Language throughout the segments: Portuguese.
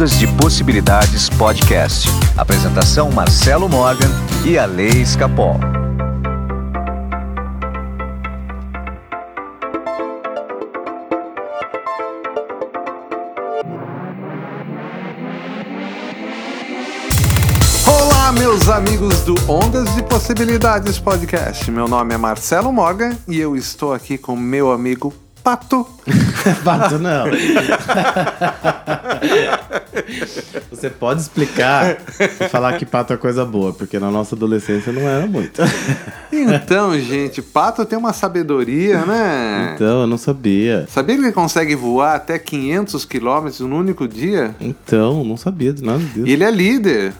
Ondas de Possibilidades Podcast. Apresentação Marcelo Morgan e a Lei Escapol. Olá, meus amigos do Ondas de Possibilidades Podcast. Meu nome é Marcelo Morgan e eu estou aqui com meu amigo Pato. Pato não. Você pode explicar e falar que pato é coisa boa, porque na nossa adolescência não era muito. Então, gente, Pato tem uma sabedoria, né? Então, eu não sabia. Sabia que ele consegue voar até 500 quilômetros num único dia? Então, não sabia de nada disso. E ele é líder.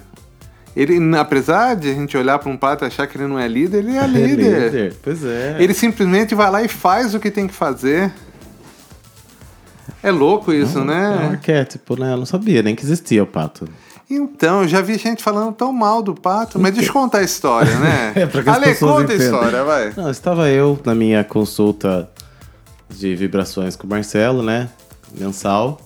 Ele, apesar de a gente olhar para um pato e achar que ele não é líder, ele é líder. líder. Pois é. Ele simplesmente vai lá e faz o que tem que fazer. É louco isso, É um né? arquétipo, né? Eu não sabia nem que existia o pato. Então, eu já vi gente falando tão mal do pato, mas deixa eu contar a história, né? É, pra que as Ale, conta a história, vai. Não, estava eu na minha consulta de vibrações com o Marcelo, né? Mensal.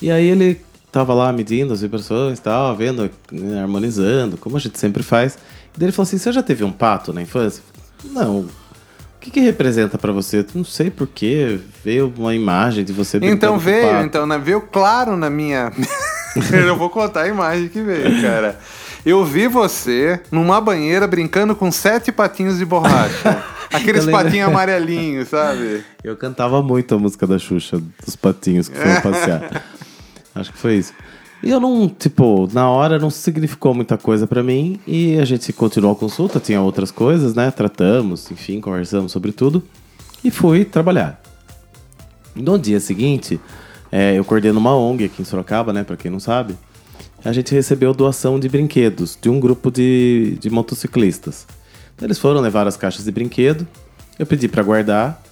E aí ele tava lá medindo as vibrações e tal, vendo, né, harmonizando, como a gente sempre faz. E daí ele falou assim: Você já teve um pato na infância? Não. O que, que representa pra você? Não sei porquê. Veio uma imagem de você brincando Então veio, pato. então, né? veio claro na minha. eu vou contar a imagem que veio, cara. Eu vi você numa banheira brincando com sete patinhos de borracha. Aqueles Eu patinhos amarelinhos, sabe? Eu cantava muito a música da Xuxa, dos patinhos que foram passear. Acho que foi isso. E eu não, tipo, na hora não significou muita coisa pra mim e a gente continuou a consulta, tinha outras coisas, né? Tratamos, enfim, conversamos sobre tudo e fui trabalhar. No dia seguinte, é, eu coordeno uma ONG aqui em Sorocaba, né? Pra quem não sabe. A gente recebeu doação de brinquedos de um grupo de, de motociclistas. Então, eles foram levar as caixas de brinquedo. Eu pedi pra guardar.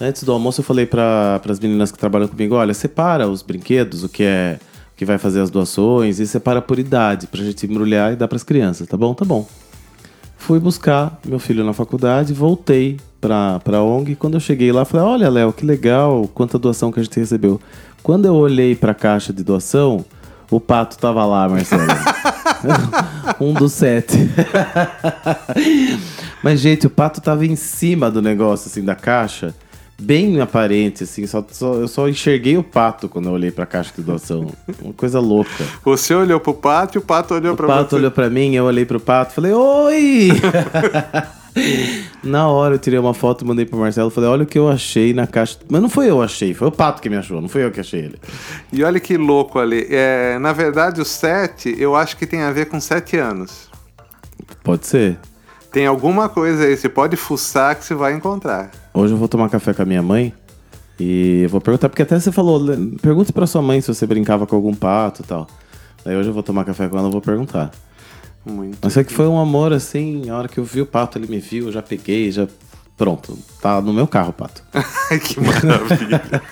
Antes do almoço, eu falei para as meninas que trabalham comigo: olha, separa os brinquedos, o que é que vai fazer as doações, e separa por idade, pra gente embrulhar e dar pras crianças, tá bom? Tá bom. Fui buscar meu filho na faculdade, voltei pra, pra ONG. Quando eu cheguei lá, falei: Olha, Léo, que legal, quanta doação que a gente recebeu. Quando eu olhei pra caixa de doação, o pato tava lá, Marcelo. um dos sete. Mas, gente, o pato tava em cima do negócio, assim, da caixa. Bem aparente, assim. Só, só- eu só enxerguei o pato quando eu olhei pra caixa de doação. Uma coisa louca. Você olhou pro pato e o pato olhou O pra pato você. olhou pra mim, eu olhei pro pato falei, oi! Na hora eu tirei uma foto, mandei pro Marcelo, falei, olha o que eu achei na caixa. Mas não foi eu que achei, foi o pato que me achou, não fui eu que achei ele. E olha que louco ali. É, na verdade, o sete, eu acho que tem a ver com sete anos. Pode ser. Tem alguma coisa aí, você pode fuçar que você vai encontrar. Hoje eu vou tomar café com a minha mãe e eu vou perguntar, porque até você falou, pergunte pra sua mãe se você brincava com algum pato e tal. Daí hoje eu vou tomar café com ela e vou perguntar. Muito. Mas foi que foi um amor assim, a hora que eu vi o pato, ele me viu, eu já peguei, já. Pronto, tá no meu carro o pato. Que maravilha.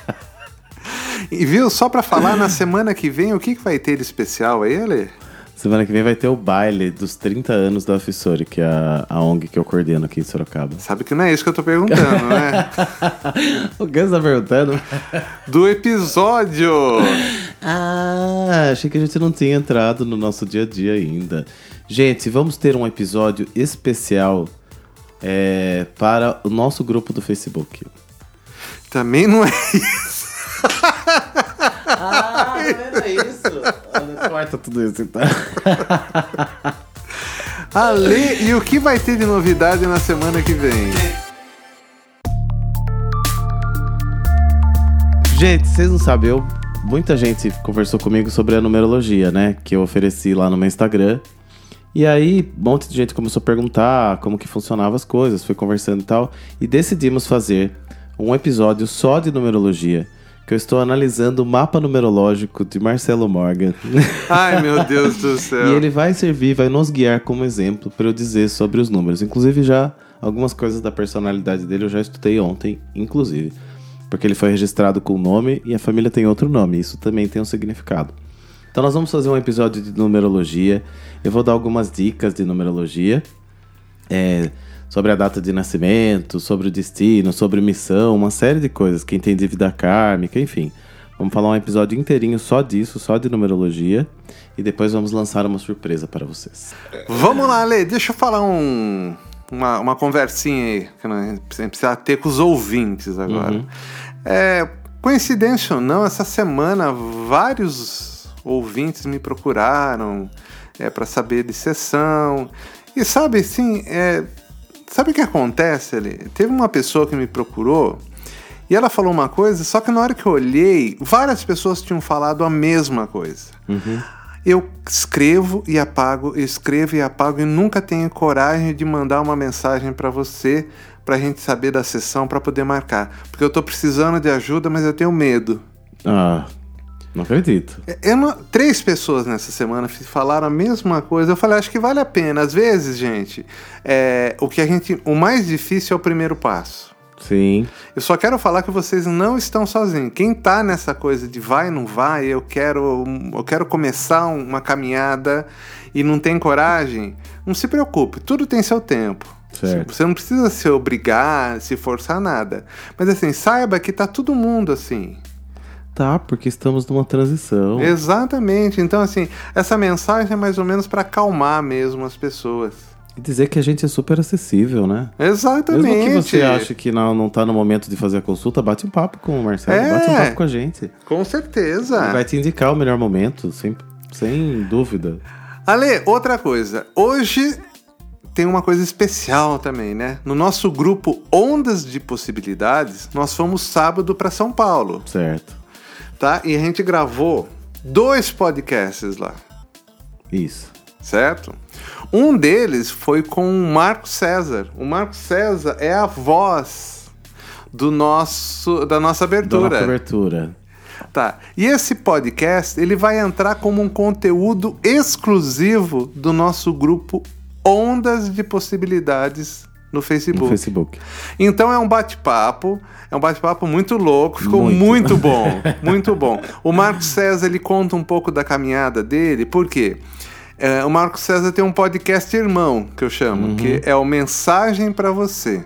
e viu, só pra falar, na semana que vem, o que, que vai ter de especial aí, Ale? Semana que vem vai ter o baile dos 30 anos da Fissori, que é a, a ONG que eu coordeno aqui em Sorocaba. Sabe que não é isso que eu tô perguntando, né? o Gus tá perguntando? Do episódio! Ah, achei que a gente não tinha entrado no nosso dia a dia ainda. Gente, vamos ter um episódio especial é, para o nosso grupo do Facebook. Também não é isso. Ah, não era isso? Corta tudo isso então. Ale, e o que vai ter de novidade na semana que vem? Gente, vocês não sabem, eu, muita gente conversou comigo sobre a numerologia, né? Que eu ofereci lá no meu Instagram. E aí, um monte de gente começou a perguntar como que funcionavam as coisas, foi conversando e tal. E decidimos fazer um episódio só de numerologia. Que eu estou analisando o mapa numerológico de Marcelo Morgan. Ai, meu Deus do céu. e ele vai servir, vai nos guiar como exemplo para eu dizer sobre os números. Inclusive, já algumas coisas da personalidade dele eu já estudei ontem, inclusive. Porque ele foi registrado com o nome e a família tem outro nome. Isso também tem um significado. Então, nós vamos fazer um episódio de numerologia. Eu vou dar algumas dicas de numerologia. É, sobre a data de nascimento, sobre o destino, sobre missão, uma série de coisas. Quem tem dívida kármica, enfim. Vamos falar um episódio inteirinho só disso, só de numerologia. E depois vamos lançar uma surpresa para vocês. Vamos lá, Lê, deixa eu falar um, uma, uma conversinha aí, que nós precisa ter com os ouvintes agora. Uhum. É, coincidência ou não, essa semana vários ouvintes me procuraram é, para saber de sessão. E sabe, assim, é, sabe o que acontece ali? Teve uma pessoa que me procurou e ela falou uma coisa, só que na hora que eu olhei, várias pessoas tinham falado a mesma coisa. Eu escrevo e apago, eu escrevo e apago e nunca tenho coragem de mandar uma mensagem para você pra gente saber da sessão para poder marcar, porque eu tô precisando de ajuda, mas eu tenho medo. Ah, não acredito. Eu não- três pessoas nessa semana falaram a mesma coisa. Eu falei, acho que vale a pena. Às vezes, gente, é, o que a gente, o mais difícil é o primeiro passo. Sim. Eu só quero falar que vocês não estão sozinhos. Quem tá nessa coisa de vai, não vai, eu quero, eu quero começar um- uma caminhada e não tem coragem, não se preocupe, tudo tem seu tempo. Certo. Você não precisa se obrigar, se forçar nada. Mas assim, saiba que tá todo mundo assim. Tá, porque estamos numa transição. Exatamente. Então, assim, essa mensagem é mais ou menos para acalmar mesmo as pessoas. E dizer que a gente é super acessível, né? Exatamente. Mesmo que você ache que não, não tá no momento de fazer a consulta, bate um papo com o Marcelo, É. bate um papo com a gente. Com certeza. Ele vai te indicar o melhor momento, sem, sem dúvida. Ale, outra coisa. Hoje tem uma coisa especial também, né? No nosso grupo Ondas de Possibilidades, nós fomos sábado para São Paulo, Certo. Tá? E a gente gravou dois podcasts lá, Isso. certo? Um deles foi com o Marco César. O Marco César é a voz do nosso da nossa Da abertura. nossa abertura. Tá. E esse podcast, ele vai entrar como um conteúdo exclusivo do nosso grupo Ondas de Possibilidades no Facebook. No Facebook. Então é um bate-papo, é um bate-papo muito louco, ficou Muito. muito, bom, muito bom. O Marcos César ele conta um pouco da caminhada dele, por quê? É, o Marcos César tem um podcast irmão, que eu chamo, que é o Mensagem para Você.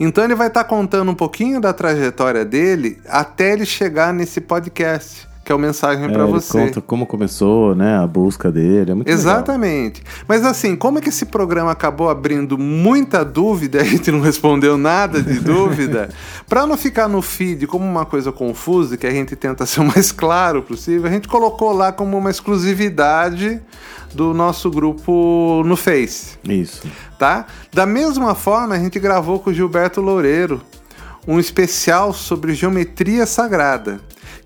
Então ele vai estar contando um pouquinho da trajetória dele até ele chegar nesse podcast, que é o Mensagem É, para Você. conta como começou, né? A busca dele. É muito legal. Exatamente. Mas assim, como é que esse programa acabou abrindo muita dúvida, a gente não respondeu nada de dúvida, para não ficar no feed como uma coisa confusa, que a gente tenta ser o mais claro possível, a gente colocou lá como uma exclusividade do nosso grupo no Face, Isso. tá? Da mesma forma, a gente gravou com o Gilberto Loureiro um especial sobre geometria sagrada,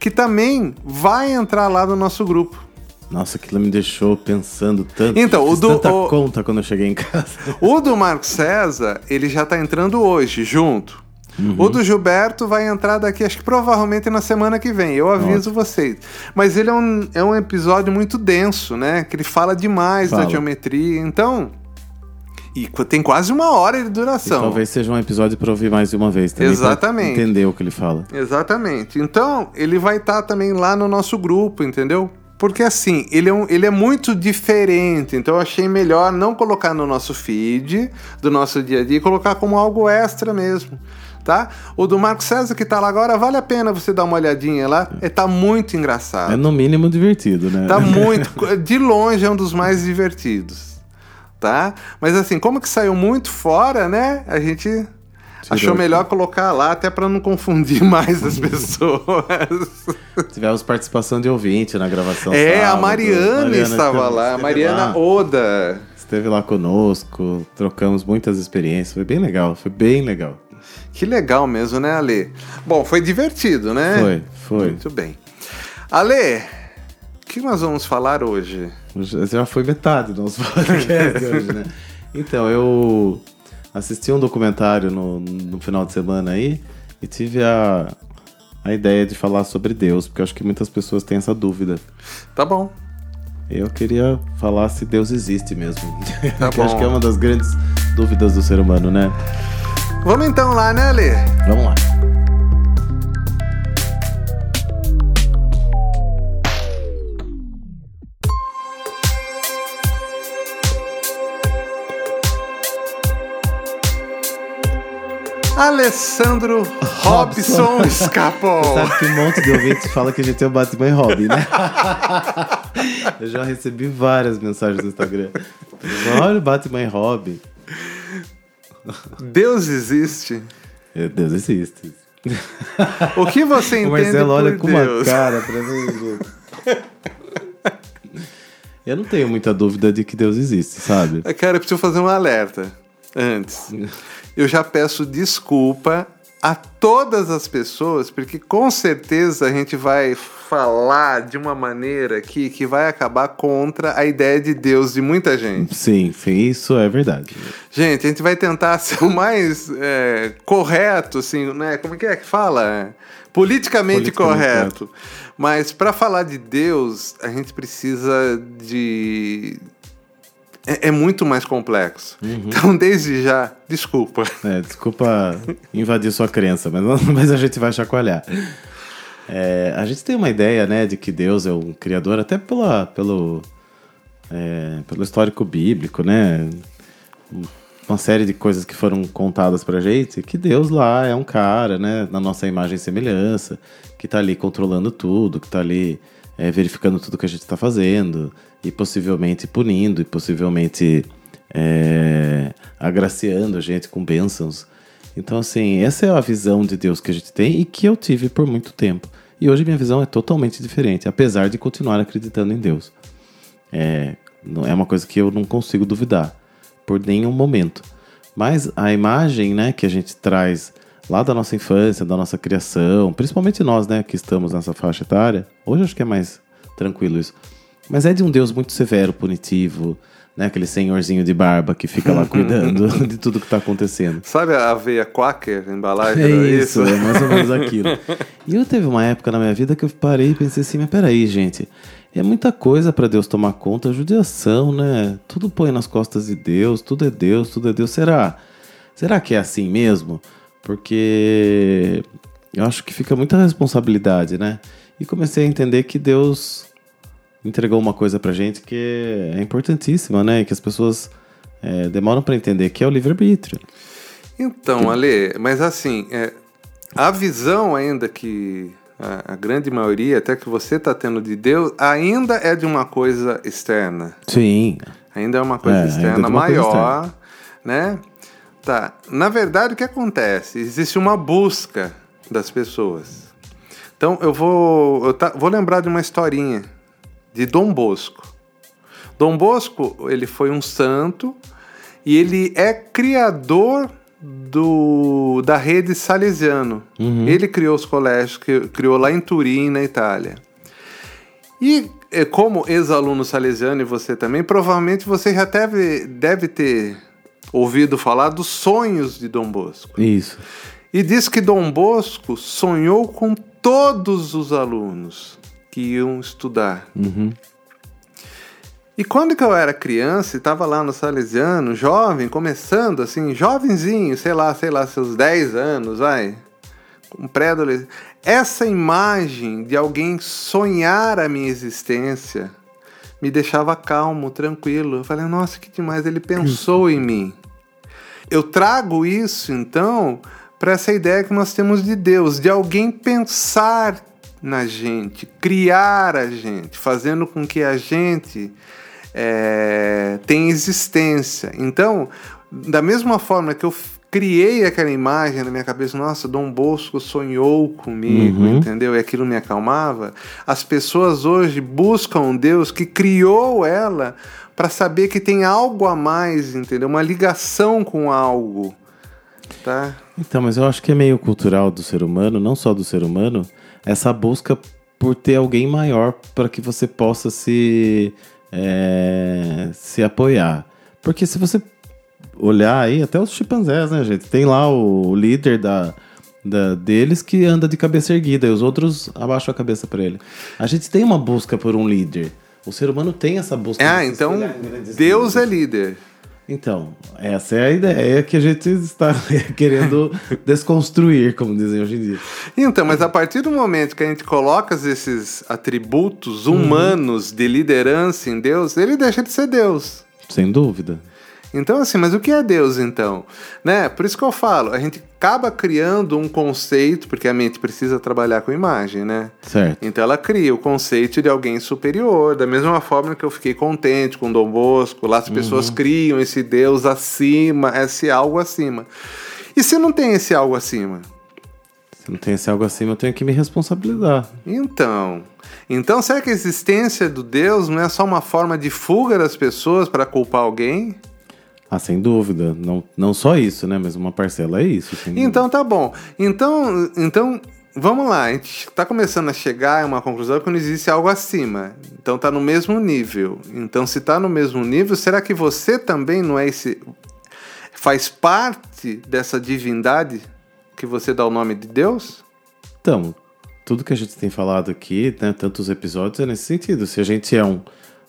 que também vai entrar lá no nosso grupo. Nossa, aquilo me deixou pensando tanto. Então, o do- tanta o- conta quando eu cheguei em casa. O do Marco César, ele já tá entrando hoje, junto. O do Gilberto vai entrar daqui, acho que provavelmente na semana que vem. Eu aviso vocês. Mas ele é um, é um episódio muito denso, né? Que ele fala demais da Fala. geometria. Então. E tem quase uma hora de E duração. talvez seja um episódio pra ouvir mais de uma vez também. Exatamente. entender o que ele fala. Exatamente. Então, ele vai estar também lá no nosso grupo, entendeu? Porque assim, ele é, um- ele é muito diferente, então eu achei melhor não colocar no nosso feed do nosso dia a dia e colocar como algo extra mesmo, tá? O do Marco César que tá lá agora, vale a pena você dar uma olhadinha lá, é, tá muito engraçado. É no mínimo divertido, né? Tá muito. De longe é um dos mais divertidos. Tá? Mas assim, como que saiu muito fora, né? A gente achou melhor colocar lá, até pra não confundir mais as pessoas. Tivemos participação de ouvinte na gravação. é, a sábado. Mariana, estava lá, a Mariana lá. Oda. Esteve lá conosco, trocamos muitas experiências. Foi bem legal, foi bem legal. Que legal mesmo, né, Ale? Bom, foi divertido, né? Foi, foi. Muito bem. Ale, que nós vamos falar hoje? Já foi metade do nosso podcast hoje, né? Então, eu assisti um documentário no, no final de semana aí e tive a, a ideia de falar sobre Deus, porque eu acho que muitas pessoas têm essa dúvida. Tá bom. Eu queria falar se Deus existe mesmo. Tá que eu acho bom. que é uma das grandes dúvidas do ser humano, né? Vamos então lá, né, Ale? Vamos lá. Alessandro Robson escapou. Sabe que um monte de ouvintes fala que a gente é o Batman e Robin, né? Eu já recebi várias mensagens no Instagram. Olha o Batman e Robin. Deus existe. É, Deus existe. O que você O entende Marcelo por olha com Deus? uma cara pra mim. Eu não tenho muita dúvida de que Deus existe, sabe? Cara, eu preciso fazer um alerta antes. Eu já peço desculpa a todas as pessoas, porque com certeza a gente vai falar de uma maneira aqui que vai acabar contra a ideia de Deus de muita gente. Sim, sim, isso é verdade. Gente, a gente vai tentar ser o mais é, correto, assim, né? Como que é que fala? Politicamente, Politicamente correto. Mas para falar de Deus, a gente precisa de. É, é muito mais complexo. Então, desde já, desculpa. É, desculpa invadir sua crença, mas, mas a gente vai chacoalhar. É, a gente tem uma ideia, né, de que Deus é um criador, até pela, pelo, é, pelo histórico bíblico, né? Uma série de coisas que foram contadas pra gente, que Deus lá é um cara, né, na nossa imagem e semelhança, que tá ali controlando tudo, que tá ali é, verificando tudo que a gente tá fazendo, e possivelmente punindo, e possivelmente é, agraciando a gente com bênçãos. Então, assim, essa é a visão de Deus que a gente tem e que eu tive por muito tempo. E hoje minha visão é totalmente diferente, apesar de continuar acreditando em Deus. É, é uma coisa que eu não consigo duvidar por nenhum momento. Mas a imagem né, que a gente traz lá da nossa infância, da nossa criação, principalmente nós né, que estamos nessa faixa etária, hoje acho que é mais tranquilo isso. Mas é de um Deus muito severo, punitivo, né, aquele senhorzinho de barba que fica lá cuidando de tudo que está acontecendo. Sabe a aveia quaker, embalagem? É era isso, é mais ou menos aquilo. E eu teve uma época na minha vida que eu parei e pensei assim, mas peraí, gente, é muita coisa pra Deus tomar conta, judiação, né? Tudo põe nas costas de Deus, tudo é Deus, tudo é Deus. Será? Será que é assim mesmo? Porque eu acho que fica muita responsabilidade, né? E comecei a entender que Deus entregou uma coisa pra gente que é importantíssima, né? Que as pessoas é, demoram pra entender, que é o livre-arbítrio. Então, Ale, mas assim, é, a visão ainda que a, a grande maioria, até que você está tendo de Deus, ainda é de uma coisa externa. Sim, Ainda é uma coisa É, ainda externa uma coisa maior, né? Tá. Na verdade, o que acontece? Existe uma busca das pessoas. Então, eu vou, eu tá- vou lembrar de uma historinha de Dom Bosco. Dom Bosco, ele foi um santo e ele é criador do, da rede salesiano. Ele criou os colégios, que, criou lá em Turim, na Itália. E eh, como ex-aluno salesiano e você também, provavelmente você já deve, deve ter ouvido falar dos sonhos de Dom Bosco. isso. E diz que Dom Bosco sonhou com todos os alunos que iam estudar. E quando que eu era criança e estava lá no Salesiano, jovem, começando assim, jovenzinho, sei lá, sei lá, seus 10 anos, vai, um pré-adolescente. Essa imagem de alguém sonhar a minha existência me deixava calmo, tranquilo. Eu falei, nossa, que demais, ele pensou em mim. Eu trago isso, então, para essa ideia que nós temos de Deus, de alguém pensar na gente, criar a gente, fazendo com que a gente é, tenha existência. Então, da mesma forma que eu criei aquela imagem na minha cabeça, nossa, Dom Bosco sonhou comigo, Uhum. entendeu? E aquilo me acalmava. As pessoas hoje buscam um Deus que criou ela para saber que tem algo a mais, entendeu? Uma ligação com algo, tá? Então, mas eu acho que é meio cultural do ser humano, não só do ser humano, essa busca por ter alguém maior para que você possa se, é, se apoiar. Porque se você olhar aí, até os chimpanzés, né, gente? Tem lá o líder da, da- deles que anda de cabeça erguida e os outros abaixam a cabeça para ele. A gente tem uma busca por um líder. O ser humano tem essa busca. Ah, então grandes Deus é líder. Então, essa é a ideia que a gente está querendo desconstruir, como dizem hoje em dia. Então, mas a partir do momento que a gente coloca esses atributos Uhum. humanos de liderança em Deus, ele deixa de ser Deus. Sem dúvida. Então, assim, mas o que é Deus então? Né? Por isso que eu falo, a gente acaba criando um conceito, porque a mente precisa trabalhar com imagem, né? Certo. Então ela cria o conceito de alguém superior, da mesma forma que eu fiquei contente com Dom Bosco, lá as pessoas criam esse Deus acima, esse algo acima. E se não tem esse algo acima? Se não tem esse algo acima, eu tenho que me responsabilizar. Então, então será que a existência do Deus não é só uma forma de fuga das pessoas para culpar alguém? Ah, sem dúvida. Não, não só isso, né? Mas uma parcela é isso. Então tá bom. Então, então vamos lá. A gente está começando a chegar a uma conclusão que não existe algo acima. Então tá no mesmo nível. Então se tá no mesmo nível, será que você também não é esse faz parte dessa divindade que você dá o nome de Deus? Então, tudo que a gente tem falado aqui, né, tantos episódios, é nesse sentido. Se a gente é um,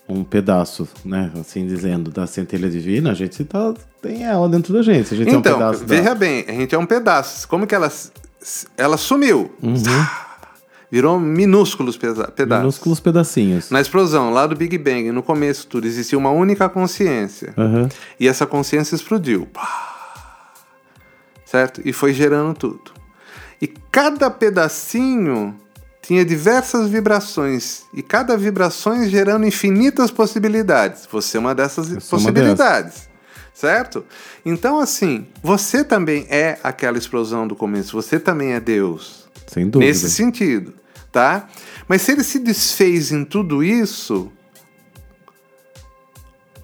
um pedaço, né, assim dizendo, da centelha divina, a gente tá, tem ela dentro da gente. A gente é um Então, pedaço veja da... bem, a gente é um pedaço. Como que ela ela sumiu? Uhum. Virou minúsculos pedaços. minúsculos pedacinhos. Na explosão, lá do Big Bang, no começo tudo, existia uma única consciência. Aham. E essa consciência explodiu. Certo? E foi gerando tudo. E cada pedacinho tinha diversas vibrações. E cada vibrações gerando infinitas possibilidades. Você é uma dessas uma possibilidades. Certo? Então, assim, você também é aquela explosão do começo. Você também é Deus. Sem dúvida. Nesse sentido, tá? Mas se ele se desfez em tudo isso,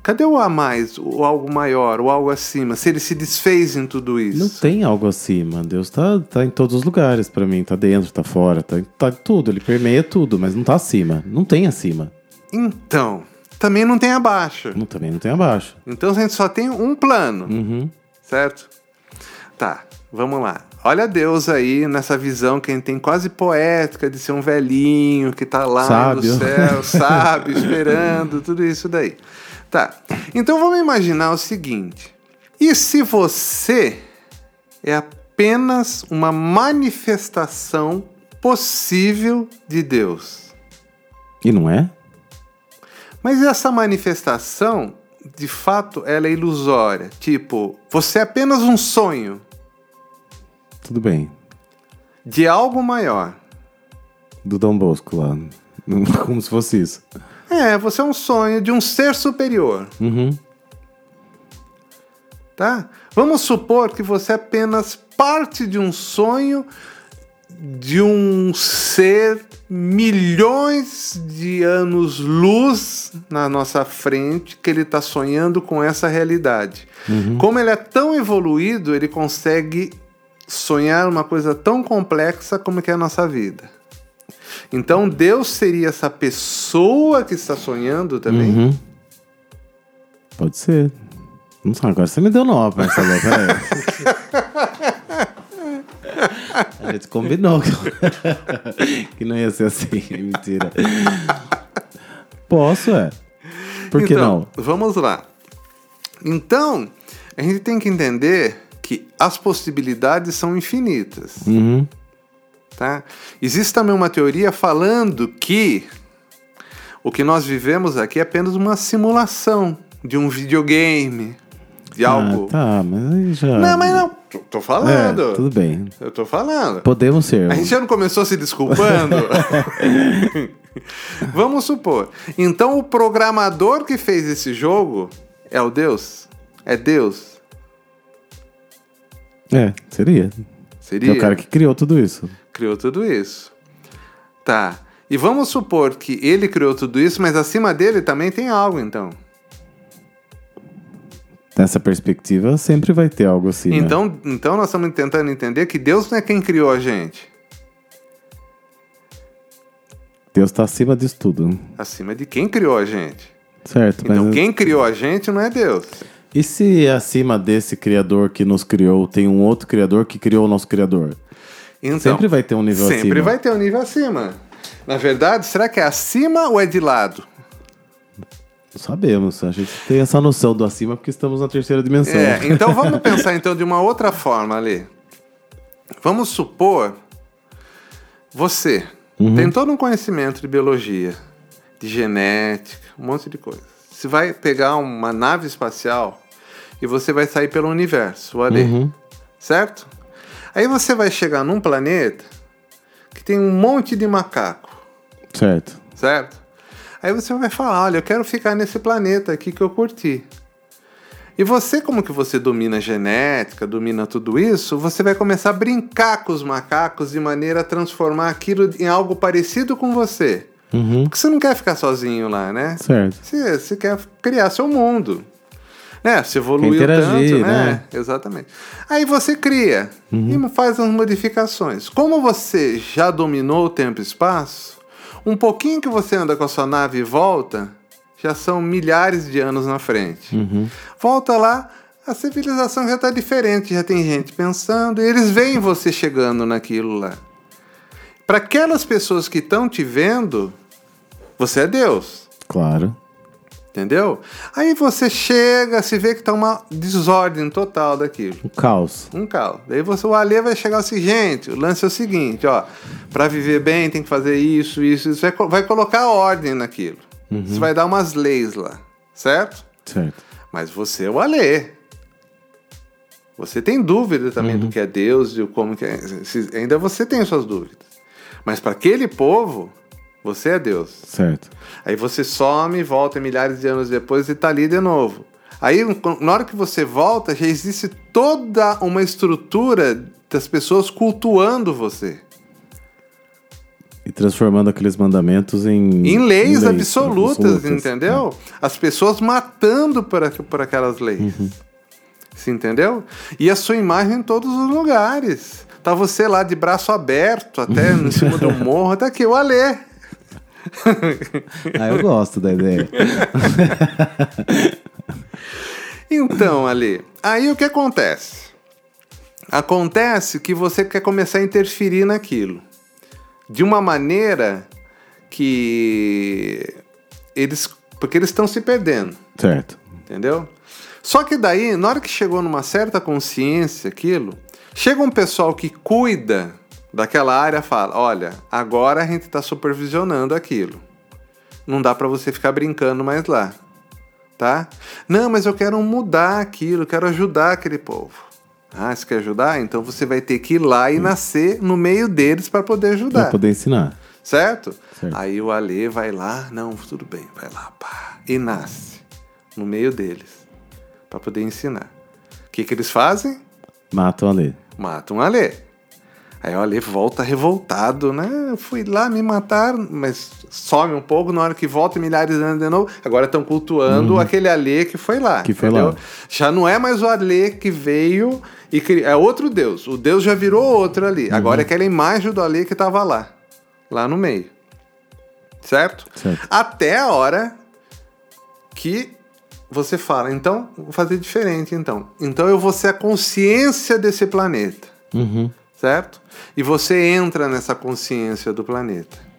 cadê o a mais, o algo maior, o algo acima? Se ele se desfez em tudo isso? Não tem algo acima. Deus tá, tá em todos os lugares pra mim. Tá dentro, tá fora, tá, tá tudo. Ele permeia tudo, mas não tá acima. Não tem acima. Então, também não tem abaixo. Não, também não tem abaixo. Então a gente só tem um plano, Uhum. certo? Tá, vamos lá. Olha Deus aí nessa visão que a gente tem quase poética de ser um velhinho que tá lá Sábio. no céu, sábio, esperando, tudo isso daí. Tá. Então vamos imaginar o seguinte: e se você é apenas uma manifestação possível de Deus? E não é? Mas essa manifestação, de fato, ela é ilusória. Tipo, você é apenas um sonho Tudo bem. de algo maior. Do Dom Bosco lá. Como se fosse isso. É, você é um sonho de um ser superior, Uhum. tá? Vamos supor que você é apenas parte de um sonho de um ser milhões de anos-luz na nossa frente que ele está sonhando com essa realidade. Como ele é tão evoluído, ele consegue sonhar uma coisa tão complexa como que é a nossa vida. Então Deus seria essa pessoa que está sonhando também? Uhum. Pode ser. Não sei, agora você me deu nó, Marcelo. A gente combinou que- que não ia ser assim. Mentira. Posso, é. Por que então, não? Vamos lá. Então, a gente tem que entender que as possibilidades são infinitas, Uhum. Tá? Existe também uma teoria falando que o que nós vivemos aqui é apenas uma simulação de um videogame, de algo. Ah, tá, mas aí já. Não, mas não. Tô, tô É, falando. tudo bem. Eu tô falando. Podemos ser. A gente já não começou se desculpando? Vamos supor. Então o programador que fez esse jogo é o Deus? É Deus? É, seria. Seria? é o cara que criou tudo isso. Criou tudo isso. Tá. E vamos supor que ele criou tudo isso, mas acima dele também tem algo, então. Nessa perspectiva, sempre vai ter algo assim. né? Então, então nós estamos tentando entender que Deus não é quem criou a gente. Deus tá acima disso tudo. Acima de quem criou a gente. Certo, Então, mas. quem criou a gente não é Deus. E se acima desse criador que nos criou tem um outro criador que criou o nosso criador? Então, Sempre vai ter um nível Sempre acima. vai ter um nível acima. Na verdade, será que é acima ou é de lado? Não sabemos. A gente tem essa noção do acima porque estamos na terceira dimensão. É, então vamos pensar então de uma outra forma ali. Vamos supor você tem todo um conhecimento de biologia, de genética, um monte de coisa. Você vai pegar uma nave espacial e você vai sair pelo universo, o Alê. Uhum. Certo? Aí você vai chegar num planeta que tem um monte de macaco, Certo. certo? Aí você vai falar, olha, eu quero ficar nesse planeta aqui que eu curti. E você, como que você domina a genética, domina tudo isso, você vai começar a brincar com os macacos de maneira a transformar aquilo em algo parecido com você. Uhum. Porque você não quer ficar sozinho lá, né? Certo. Você, você quer criar seu mundo. Né? Você evoluiu tanto, né? né? Exatamente. Aí você cria e faz as modificações. Como você já dominou o tempo e espaço, um pouquinho que você anda com a sua nave e volta, já são milhares de anos na frente. Volta lá, a civilização já está diferente, já tem gente pensando, e eles veem você chegando naquilo lá. Para aquelas pessoas que estão te vendo, você é Deus. Claro. Entendeu? Aí você chega, se vê que tá uma desordem total daquilo. O caos. Um caos. Daí você, o Alê vai chegar assim, gente, o lance é o seguinte, ó, para viver bem tem que fazer isso, isso, isso. Vai, vai colocar ordem naquilo. Você vai dar umas leis lá, certo? Certo. Mas você é o Alê. Você tem dúvida também do que é Deus e como que é. se- Ainda você tem suas dúvidas. Mas para aquele povo, você é Deus. Certo. Aí você some, volta milhares de anos depois e tá ali de novo. Aí, na hora que você volta, já existe toda uma estrutura das pessoas cultuando você. E transformando aqueles mandamentos em. Em leis, em absolutas, entendeu? As pessoas matando por, por aquelas leis. Você entendeu? E a sua imagem em todos os lugares. Tá você lá de braço aberto, até em cima do morro. Tá aqui, o Alê. Ah, eu gosto da ideia. Então, Ali, aí o que acontece? Acontece que você quer começar a interferir naquilo. De uma maneira que eles. Porque eles estão se perdendo, certo. entendeu? Só que daí, na hora que chegou numa certa consciência aquilo, chega um pessoal que cuida daquela área fala: olha, agora a gente está supervisionando aquilo. Não dá para você ficar brincando mais lá tá? Não, mas eu quero mudar aquilo, quero ajudar aquele povo. Ah, você quer ajudar? Então você vai ter que ir lá e nascer no meio deles para poder ajudar. Pra poder ensinar. Certo? Certo. Aí o Alê vai lá, não, tudo bem, vai lá, pá, e nasce no meio deles para poder ensinar. O que, que eles fazem? Matam ali. Matam o Alê. Aí o Alê volta revoltado, né? Eu fui lá, me mataram, mas some um pouco na hora que volta milhares de anos de novo. Agora estão cultuando aquele Alê que foi lá. Uhum. Que foi entendeu? lá. Já não é mais o Alê que veio e cri... é outro Deus. O Deus já virou outro ali. Uhum. Agora é aquela imagem do Alê que estava lá, lá no meio. Certo? Certo. Até a hora que você fala, então, vou fazer diferente então. Então eu vou ser a consciência desse planeta Uhum. Certo? E você entra nessa consciência do planeta.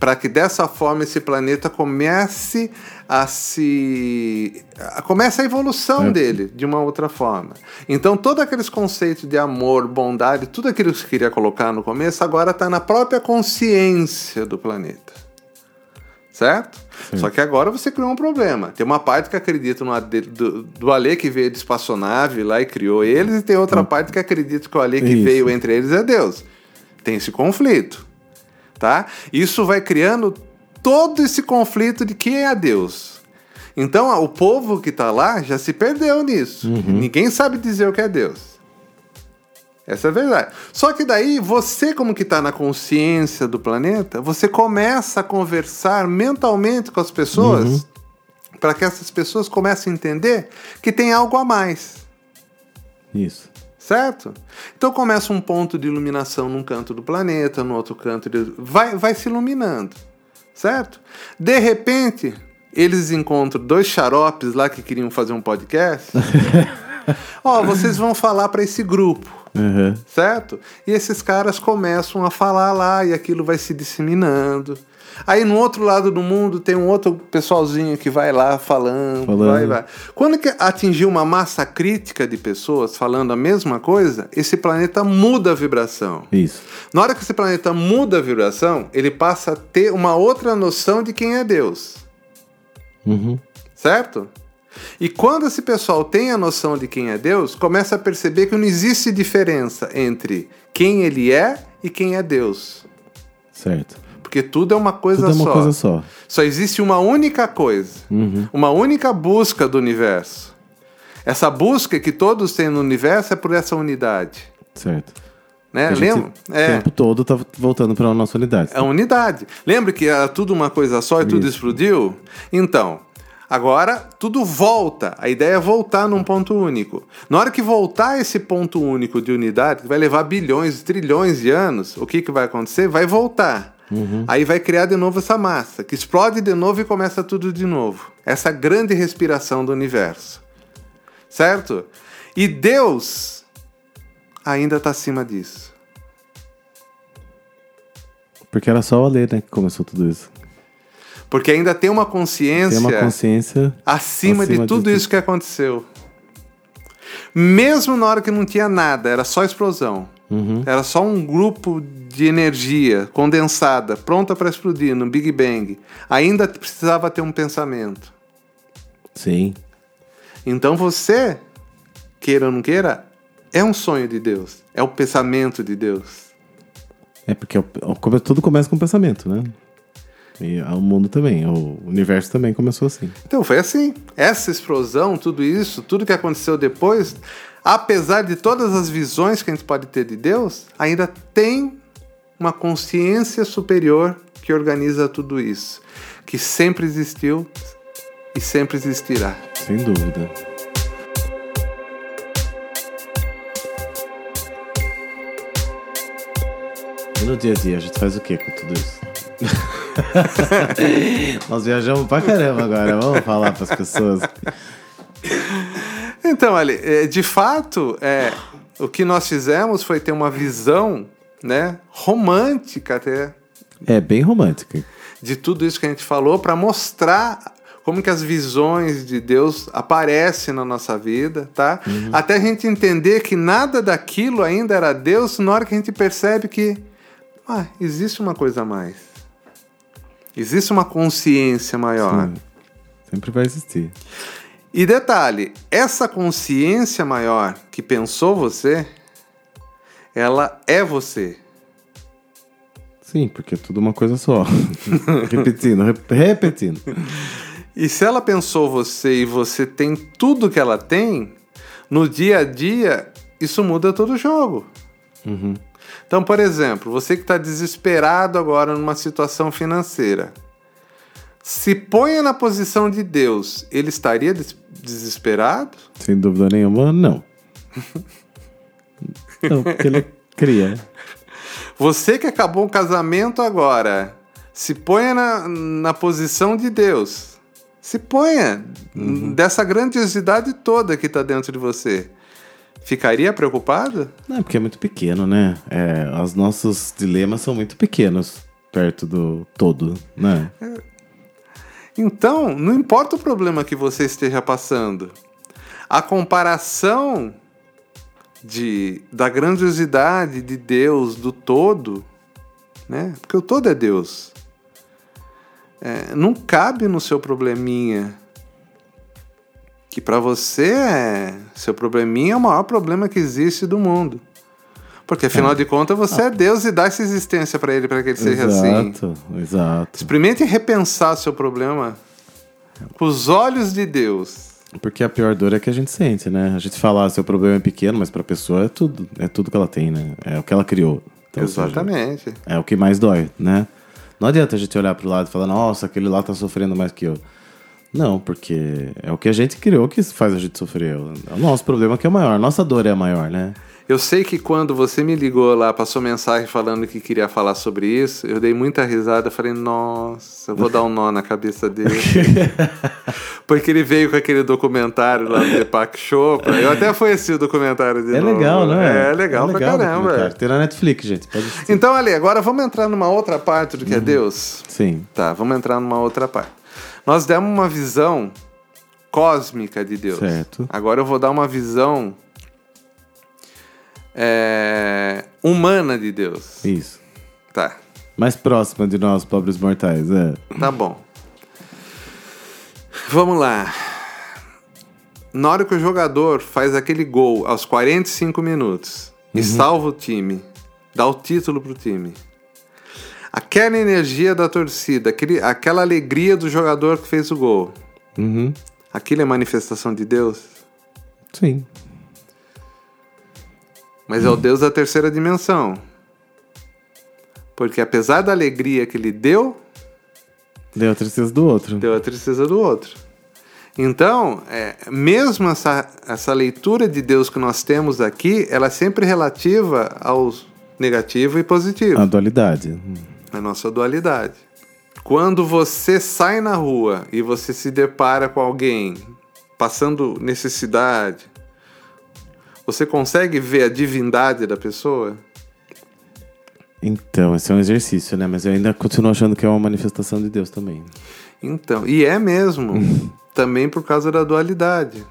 Para que dessa forma esse planeta comece a se. Comece a evolução É. dele de uma outra forma. Então, todos aqueles conceitos de amor, bondade, tudo aquilo que você queria colocar no começo, agora está na própria consciência do planeta. Certo? Só que agora você criou um problema. Tem uma parte que acredita no AD do, do Alê que veio de espaçonave lá e criou eles, e tem outra parte que acredita que o Alê que Isso. veio entre eles é Deus. Tem esse conflito. Tá? Isso vai criando todo esse conflito de quem é Deus. Então, o povo que está lá já se perdeu nisso. Ninguém sabe dizer o que é Deus. Essa é a verdade. Só que daí, você, como que está na consciência do planeta, você começa a conversar mentalmente com as pessoas para que essas pessoas comecem a entender que tem algo a mais. Isso. Certo? Então começa um ponto de iluminação num canto do planeta, no outro canto. de- Vai, vai se iluminando. Certo? De repente, eles encontram dois xaropes lá que queriam fazer um podcast. Ó, vocês vão falar para esse grupo Uhum. certo? E esses caras começam a falar lá e aquilo vai se disseminando. Aí no outro lado do mundo tem um outro pessoalzinho que vai lá falando, Falando. vai, vai. Quando que atingir uma massa crítica de pessoas falando a mesma coisa, esse planeta muda a vibração. Isso. Na hora que esse planeta muda a vibração, ele passa a ter uma outra noção de quem é Deus. Uhum. Certo? E quando esse pessoal tem a noção de quem é Deus, começa a perceber que não existe diferença entre quem ele é e quem é Deus. Certo. Porque tudo é uma coisa Tudo é uma só. coisa só. Só existe uma única coisa, Uhum. uma única busca do universo. Essa busca que todos têm no universo é por essa unidade. Certo. Né? Lembra? o É, tempo todo tá voltando para a nossa unidade. é a unidade. Lembra que era tudo uma coisa só e tudo Isso. explodiu? Então, agora tudo volta. A ideia é voltar num ponto único. Na hora que voltar esse ponto único de unidade, que vai levar bilhões, trilhões de anos, o que, que vai acontecer? Vai voltar. Aí vai criar de novo essa massa, que explode de novo e começa tudo de novo. Essa grande respiração do universo. Certo? E Deus ainda está acima disso. Porque era só o Alê, né, que começou tudo isso. Porque ainda tem uma consciência, Tem uma consciência. acima, de acima tudo de isso que aconteceu. Mesmo na hora que não tinha nada, era só explosão. Uhum. Era só um grupo de energia condensada, pronta para explodir no Big Bang. Ainda precisava ter um pensamento. Sim. Então você, queira ou não queira, é um sonho de Deus. É o pensamento de Deus. É porque o- o- tudo começa com pensamento, né? E o mundo também, o universo também começou assim. Então foi assim. Essa explosão, tudo isso, tudo que aconteceu depois, apesar de todas as visões que a gente pode ter de Deus, ainda tem uma consciência superior que organiza tudo isso, que sempre existiu e sempre existirá. Sem dúvida. E no dia a dia, a gente faz o que com tudo isso? Nós viajamos pra caramba agora, vamos falar pras pessoas. Então, ali, é, de fato, é, o que nós fizemos foi ter uma visão, né, romântica até É bem romântica. de tudo isso que a gente falou para mostrar como que as visões de Deus aparecem na nossa vida, tá? Até a gente entender que nada daquilo ainda era Deus na hora que a gente percebe que ah, existe uma coisa a mais. Existe uma consciência maior. Sim. Sempre vai existir. E detalhe, essa consciência maior que pensou você, ela é você. Sim, porque é tudo uma coisa só. repetindo, rep- repetindo. E se ela pensou você e você tem tudo que ela tem, no dia a dia, isso muda todo o jogo. Então, por exemplo, você que está desesperado agora numa situação financeira, se ponha na posição de Deus, ele estaria des- desesperado? Sem dúvida nenhuma, não. Não, porque ele cria. Você que acabou um casamento agora, se ponha na, na posição de Deus. Se ponha dessa grandiosidade toda que está dentro de você. Ficaria preocupado? Não, é porque é muito pequeno, né? É, os nossos dilemas são muito pequenos perto do todo, né? Então, não importa o problema que você esteja passando. A comparação de, da grandiosidade de Deus, do todo, né? Porque o todo é Deus. É, não cabe no seu probleminha. Que para você, é, seu probleminha é o maior problema que existe do mundo. Porque afinal de contas você é Deus e dá essa existência para ele para que ele seja assim. exato, exato. Experimente repensar seu problema com os olhos de Deus. Porque a pior dor é que a gente sente, né? A gente fala, ah, seu problema é pequeno, mas pra pessoa é tudo. É tudo que ela tem, né? É o que ela criou. Então, Exatamente. é o que mais dói, né? Não adianta a gente olhar pro lado e falar, nossa, aquele lá tá sofrendo mais que eu. Não, porque é o que a gente criou que faz a gente sofrer. É o nosso problema que é maior. Nossa dor é a maior, né? Eu sei que quando você me ligou lá, passou mensagem falando que queria falar sobre isso, eu dei muita risada. Falei, nossa, eu vou dar um nó na cabeça dele. Porque ele veio com aquele documentário lá do Deepak Chopra. Eu até conheci o documentário dele. É legal, né? É legal, pra caramba. Tem na Netflix, gente. Pode assistir. Então, Ali, agora vamos entrar numa outra parte do que é Deus. Sim. Tá, vamos entrar numa outra parte. Nós demos uma visão cósmica de Deus. Certo. Agora eu vou dar uma visão é, humana de Deus. Isso. Tá, Mais próxima de nós, pobres mortais. É. tá bom. Vamos lá. na hora que o jogador faz aquele gol aos 45 minutos e salva o time, dá o título pro time. Aquela energia da torcida, aquele, aquela alegria do jogador que fez o gol, Uhum. aquilo é manifestação de Deus? Sim. Mas é o Deus da terceira dimensão. Porque apesar da alegria que ele deu, Deu a tristeza do outro. deu a tristeza do outro. Então, é, mesmo essa, essa leitura de Deus que nós temos aqui, ela é sempre relativa ao negativo e positivo, A dualidade. A nossa dualidade. Quando você sai na rua e você se depara com alguém passando necessidade, você consegue ver a divindade da pessoa? Então, esse é um exercício, né? Mas eu ainda continuo achando que é uma manifestação de Deus também. Então, e é mesmo, também por causa da dualidade.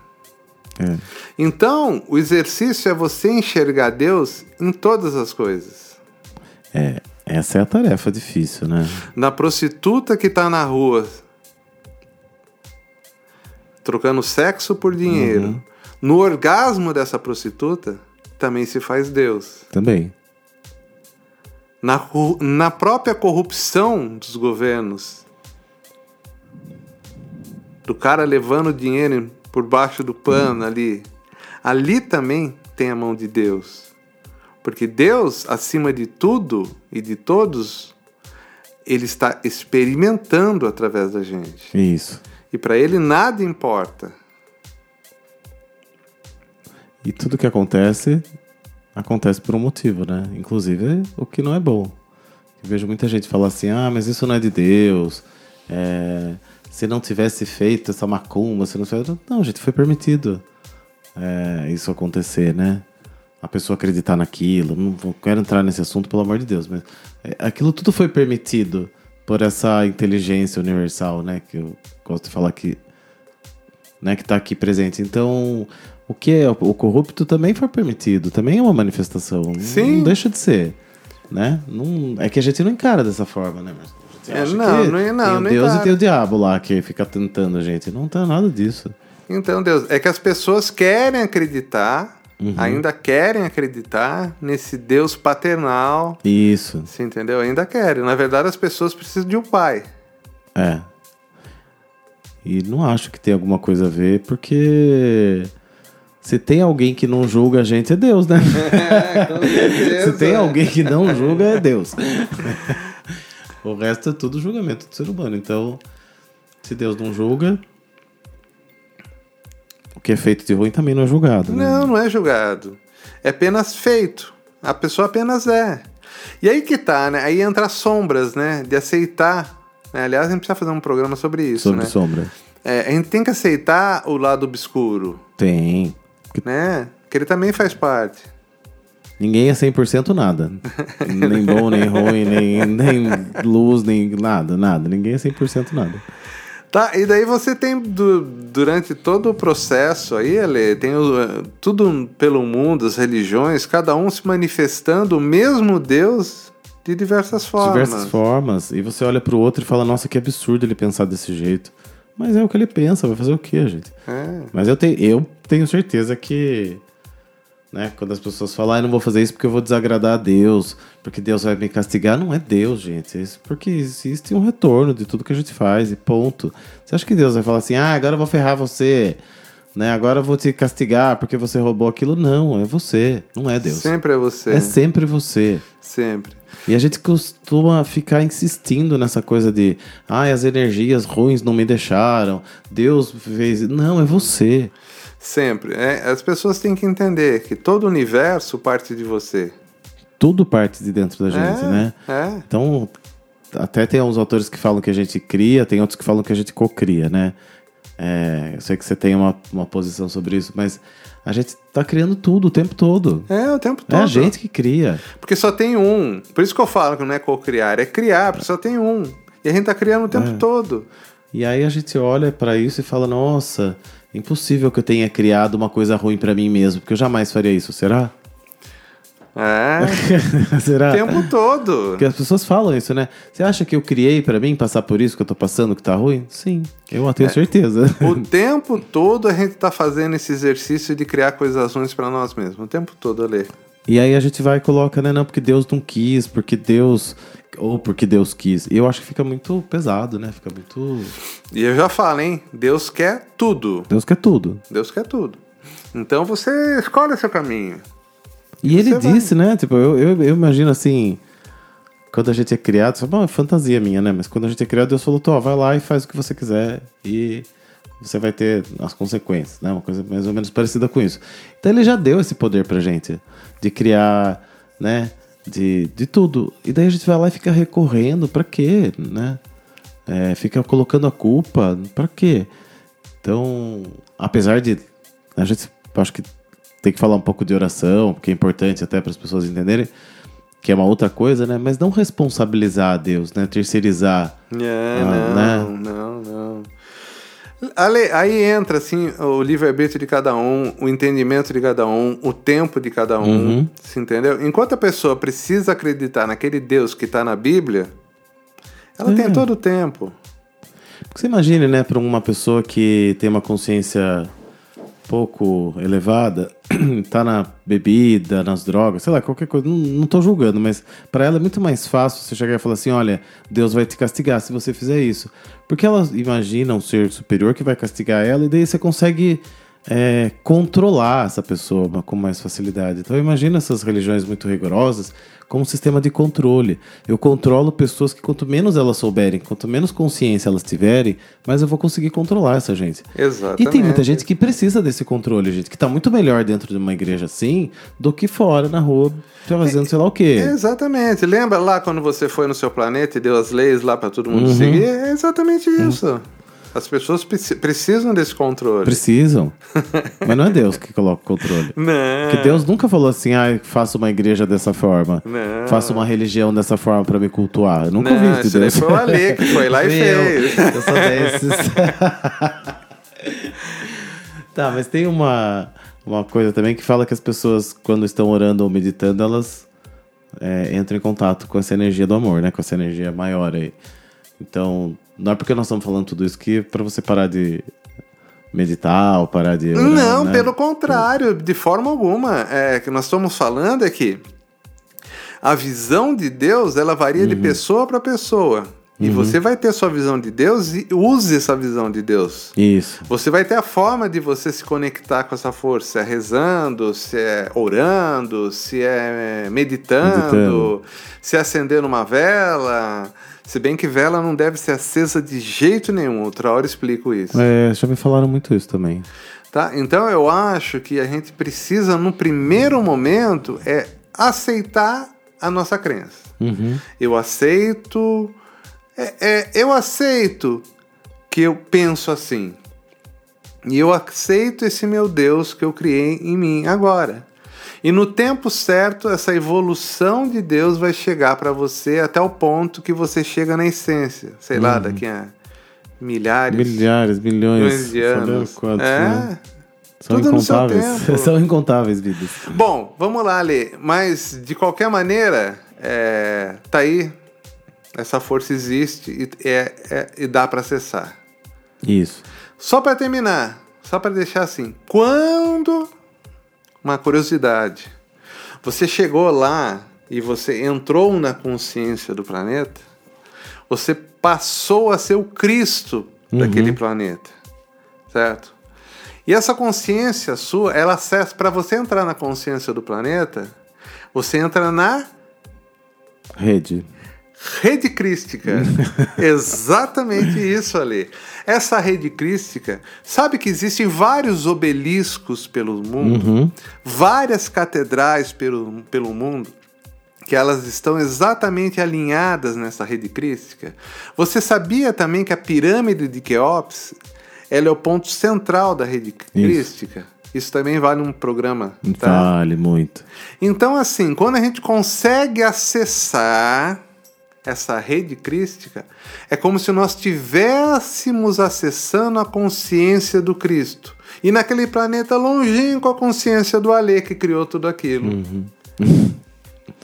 É. Então, o exercício é você enxergar Deus em todas as coisas. É, essa é a tarefa difícil, né? Na prostituta que tá na rua, trocando sexo por dinheiro. No orgasmo dessa prostituta, também se faz Deus. Também. Na, na própria corrupção dos governos. Do cara levando dinheiro por baixo do pano ali. Ali também tem a mão de Deus. Porque Deus, acima de tudo e de todos, ele está experimentando através da gente. Isso. E para ele nada importa. E tudo que acontece, acontece por um motivo, né? Inclusive o que não é bom. Eu vejo muita gente falar assim, ah, mas isso não é de Deus. É, se não tivesse feito essa macumba, se não tivesse... Não, gente, foi permitido é, isso acontecer, né? A pessoa acreditar naquilo. Não quero entrar nesse assunto, pelo amor de Deus, mas é, aquilo tudo foi permitido por essa inteligência universal, né? Que eu gosto de falar que né, que está aqui presente. Então, o que é o corrupto também foi permitido, também é uma manifestação. Sim. Não deixa de ser, né? Não, é que a gente não encara dessa forma, né? Gente É, acha não, não é- não, tem o não Deus encara. e tem o diabo lá que fica tentando a gente. Não tá nada disso. Então, Deus, é que as pessoas querem acreditar, ainda querem acreditar nesse Deus paternal. Isso, Você entendeu? Ainda querem. Na verdade, as pessoas precisam de um pai. é. E não acho que tem alguma coisa a ver, porque se tem alguém que não julga a gente, é Deus, né? Se tem alguém que não julga, é Deus. o resto é tudo julgamento do ser humano. Então, se Deus não julga, que é feito de ruim também não é julgado. né? Não, não é julgado. É apenas feito. A pessoa apenas é. E aí que tá, né? Aí entra as sombras, né? De aceitar. né? Aliás, a gente precisa fazer um programa sobre isso, Sobre né? sombra. É, a gente tem que aceitar o lado obscuro, Tem. né? Que ele também faz parte. Ninguém é 100% nada. nem bom, nem ruim, nem, nem luz, nem nada, nada. Ninguém é 100% nada. Tá, e daí você tem du- durante todo o processo aí, Ale, tem o, eh, tudo pelo mundo, as religiões, cada um se manifestando o mesmo Deus de diversas formas. Diversas formas. E você olha pro outro e fala, nossa, que absurdo ele pensar desse jeito. Mas é o que ele pensa, vai fazer o quê, gente? É. Mas eu, te, eu tenho certeza que, né, quando as pessoas falam, ah, eu não vou fazer isso porque eu vou desagradar a Deus, porque Deus vai me castigar, não é Deus, gente. É isso porque existe um retorno de tudo que a gente faz e ponto. Você acha que Deus vai falar assim, ah, agora eu vou ferrar você, né, agora eu vou te castigar porque você roubou aquilo? Não, é você, não é Deus. Sempre é você. É sempre você. Sempre. E a gente costuma ficar insistindo nessa coisa de, ai, as energias ruins não me deixaram, Deus fez. Não, é você. Sempre. É, as pessoas têm que entender que todo o universo parte de você. Tudo parte de dentro da gente, é, né? É. Então, até tem uns autores que falam que a gente cria, tem outros que falam que a gente cocria, né? É, eu sei que você tem uma, uma posição sobre isso, mas a gente tá criando tudo o tempo todo. É, o tempo É todo. a gente que cria. Porque só tem um. Por isso que eu falo que não é co-criar, é criar, porque só tem um. E a gente tá criando o tempo É. todo. E aí a gente olha pra isso e fala: nossa, impossível que eu tenha criado uma coisa ruim pra mim mesmo, porque eu jamais faria isso, será? É, Será? o tempo todo. Porque as pessoas falam isso, né? Você acha que eu criei pra mim passar por isso que eu tô passando que tá ruim? Sim, eu tenho certeza. O tempo todo a gente tá fazendo esse exercício de criar coisas ruins pra nós mesmos. O tempo todo, Ale. E aí a gente vai e coloca, né? Não, porque Deus não quis, porque Deus. Ou porque Deus quis. E eu acho que fica muito pesado, né? Fica muito. E eu já falo, hein? Deus quer tudo. Deus quer tudo. Deus quer tudo. Então você escolhe seu caminho. E ele Você vai. disse, né? Tipo, eu, eu, eu imagino assim. Quando a gente é criado, isso é uma fantasia minha, né? Mas quando a gente é criado, Deus falou: Tó, vai lá e faz o que você quiser. E você vai ter as consequências, né? Uma coisa mais ou menos parecida com isso. Então ele já deu esse poder pra gente de criar, né? De, de tudo. E daí a gente vai lá e fica recorrendo, pra quê, né? É, fica colocando a culpa, pra quê? Então, apesar de a gente acho que tem que falar um pouco de oração, porque é importante até para as pessoas entenderem que é uma outra coisa, né? Mas não responsabilizar a Deus, né? Terceirizar. É, Ah, não, não, não. Ale, aí entra assim o livre-arbítrio de cada um, o entendimento de cada um, o tempo de cada um, Uhum. se entendeu? Enquanto a pessoa precisa acreditar naquele Deus que está na Bíblia, ela É. tem todo o tempo. Porque você imagine, né, para uma pessoa que tem uma consciência pouco elevada, tá na bebida, nas drogas, sei lá, qualquer coisa, não, não tô julgando, mas para ela é muito mais fácil você chegar e falar assim, olha, Deus vai te castigar se você fizer isso. Porque ela imagina um ser superior que vai castigar ela e daí você consegue é, controlar essa pessoa com mais facilidade. Então imagina essas religiões muito rigorosas como um sistema de controle. Eu controlo pessoas que quanto menos elas souberem, quanto menos consciência elas tiverem, mais eu vou conseguir controlar essa gente. Exatamente. E tem muita gente que precisa desse controle, gente, que tá muito melhor dentro de uma igreja assim do que fora na rua fazendo sei lá o quê. Exatamente. Lembra lá quando você foi no seu planeta e deu as leis lá para todo mundo Uhum. seguir? É exatamente isso. As pessoas preci- precisam desse controle. Precisam. Mas não é Deus que coloca o controle. Não. Porque Deus nunca falou assim, ah, faça uma igreja dessa forma. Não. Faça uma religião dessa forma pra me cultuar. Eu nunca Não, ouvi isso de Deus. foi o Ale que foi lá e fez. Eu sou desses. tá, mas tem uma, uma coisa também que fala que as pessoas, quando estão orando ou meditando, elas é, entram em contato com essa energia do amor, né? Com essa energia maior aí. Então, não é porque nós estamos falando tudo isso que é pra você parar de meditar ou parar de orar, Não, né? pelo contrário, de forma alguma. É que nós estamos falando é que a visão de Deus ela varia Uhum. de pessoa para pessoa. E você vai ter sua visão de Deus e use essa visão de Deus. Isso. Você vai ter a forma de você se conectar com essa força, se é rezando, se é orando, se é meditando, Meditando. se é acendendo uma vela. Se bem que vela não deve ser acesa de jeito nenhum. Outra hora eu explico isso. É, já me falaram muito isso também. Tá? Então eu acho que a gente precisa, no primeiro momento, é aceitar a nossa crença. Uhum. Eu aceito. é- é, eu aceito que eu penso assim. E eu aceito esse meu Deus que eu criei em mim agora. E no tempo certo, essa evolução de Deus vai chegar para você até o ponto que você chega na essência. Sei lá, daqui a milhares, Milhares, milhões. milhões de anos. quantos, é. né? São Tudo no seu incontáveis. tempo. São incontáveis vidas. Bom, vamos lá, Lê. Mas, de qualquer maneira, é, tá aí. Essa força existe e, é- é- e dá para acessar. Isso. Só para terminar, só para deixar assim. Quando. Uma curiosidade. Você chegou lá e você entrou na consciência do planeta, você passou a ser o Cristo daquele planeta. Certo? E essa consciência sua, ela acessa. Para você entrar na consciência do planeta, você entra na Rede. Rede crística. Exatamente isso ali. Essa rede crística, sabe que existem vários obeliscos pelo mundo, Uhum. várias catedrais pelo, pelo mundo, que elas estão exatamente alinhadas nessa rede crística. Você sabia também que a pirâmide de Queops ela é o ponto central da rede crística? Isso também vale um programa, tá? Vale muito. Então, assim, quando a gente consegue acessar essa rede crística, é como se nós estivéssemos acessando a consciência do Cristo. E naquele planeta longínquo a consciência do Alê que criou tudo aquilo.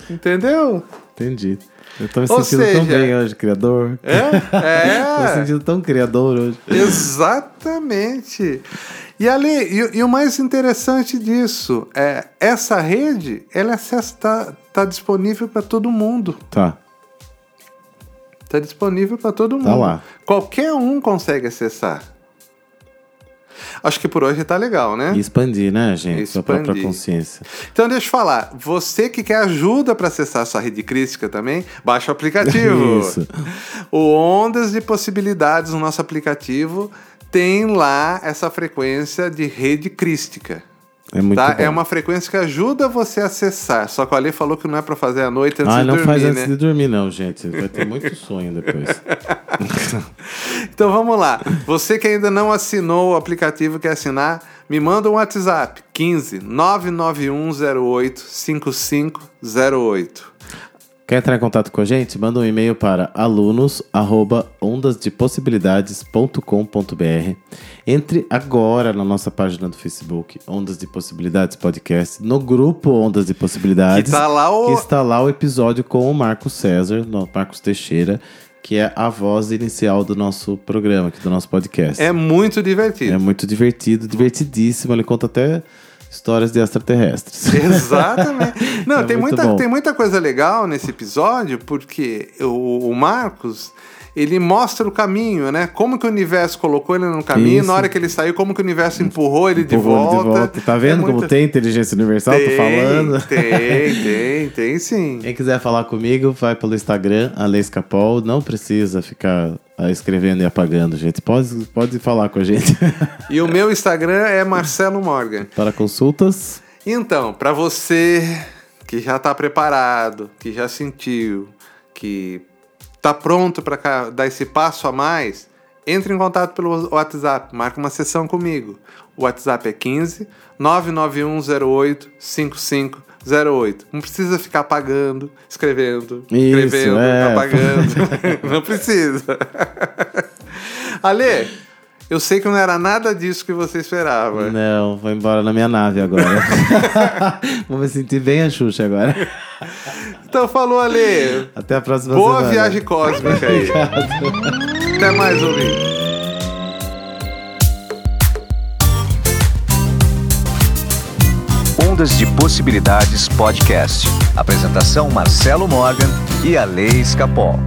Entendeu? Entendi. Eu tô me Ou sentindo tão seja- bem hoje, criador. É? Tô me É. sentindo tão criador hoje. Exatamente. E ali, e, e o mais interessante disso é essa rede, ela está tá disponível para todo mundo. Tá. Está disponível para todo mundo. Tá lá. Qualquer um consegue acessar. Acho que por hoje tá legal, né? E expandir, né, gente? Sua própria Expandir. consciência. Então deixa eu falar, você que quer ajuda para acessar sua rede crística também, baixa o aplicativo. Isso. O Ondas de Possibilidades no nosso aplicativo tem lá essa frequência de rede crística. É muito tá? bom. É uma frequência que ajuda você a acessar. Só que o Ale falou que não é para fazer à noite antes Ah, de não dormir, faz né? antes de dormir, não, gente. Vai ter muito sonho depois. Então vamos lá. Você que ainda não assinou o aplicativo, quer assinar, me manda um WhatsApp 15 99108 5508. Quer entrar em contato com a gente? Manda um e-mail para alunos@ondasdepossibilidades.com.br. Entre agora na nossa página do Facebook, Ondas de Possibilidades Podcast, no grupo Ondas de Possibilidades, Que tá lá o- que está lá o episódio com o Marcos César, no Marcos Teixeira, que é a voz inicial do nosso programa, aqui do nosso podcast. É muito divertido. É muito divertido, divertidíssimo. Ele conta até histórias de extraterrestres. Exatamente. Não, É tem, muita, bom. tem muita coisa legal nesse episódio, porque o, o Marcos, ele mostra o caminho, né? Como que o universo colocou ele no caminho, Isso. na hora que ele saiu, como que o universo empurrou ele de, Empurrou ele volta. Tá vendo É como muita- tem inteligência universal? tem, Tô falando. Tem, tem, tem sim. Quem quiser falar comigo, vai pelo Instagram, Ale Escapol. Não precisa ficar ah, escrevendo e apagando, gente. Pode, pode falar com a gente. E o meu Instagram é Marcelo Morgan. Para consultas, Então, para você que já está preparado, que já sentiu, que está pronto para dar esse passo a mais, entre em contato pelo WhatsApp, marca uma sessão comigo. O WhatsApp é 15 99108 5508. Não precisa ficar apagando, escrevendo, Isso, escrevendo, é. apagando. não precisa. Ale, eu sei que não era nada disso que você esperava. não, vou embora na minha nave agora. vou me sentir bem a Xuxa agora. Então falou, Ale. Até a próxima Boa semana. viagem cósmica aí. Até mais, ouvinte. Ondas de Possibilidades Podcast. Apresentação Marcelo Morgan e a Lei Escapol.